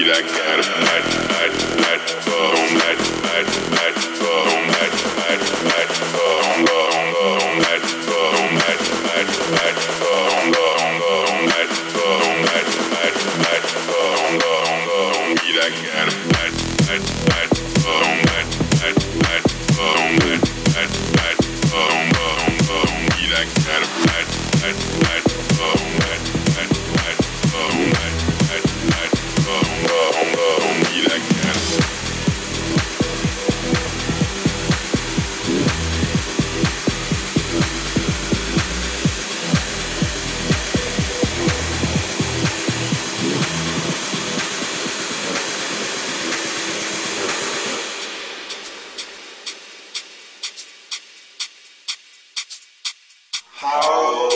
Be like that. How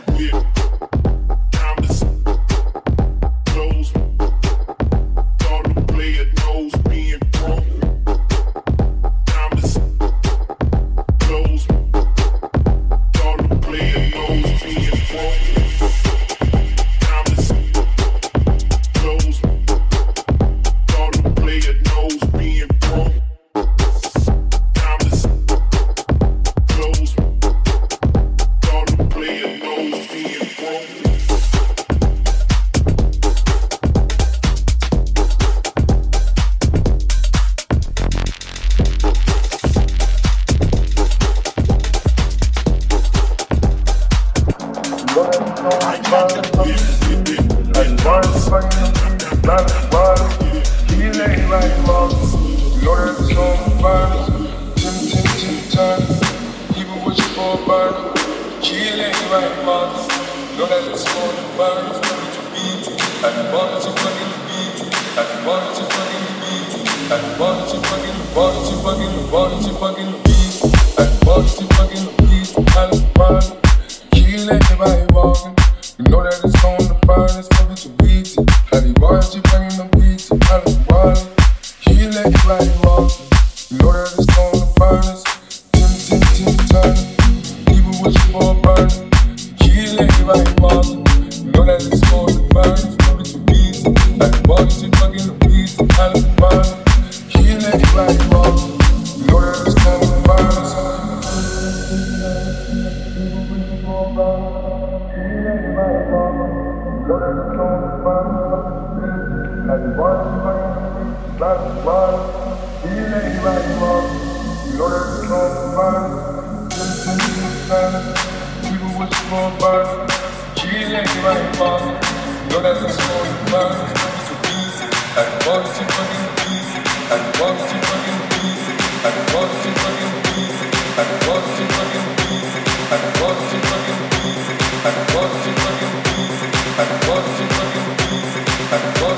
clear. know that it's for the birds, money to beat, and money to fucking beat, and money to fucking beat, and money to fucking, money to fucking, money to fucking beat, and money to fucking beat, and money, kill everybody walking. You know that it's on the birds, money to beat, and money to and what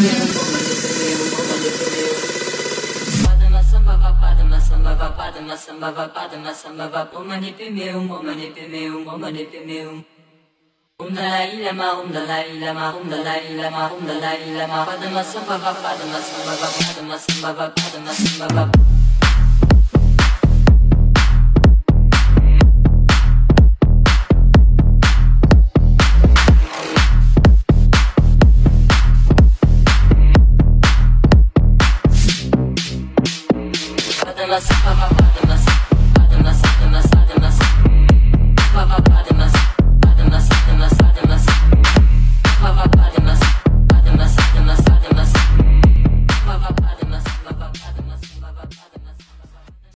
Yeah. padma sambhava padma sambhava om mani padme om om mani padme om om mani padme om Om um Dalai Lama Om um Dalai Lama Om um Dalai Lama Om Dalai Lama Padma sambhava padma sambhava padma sambhava padma sambhava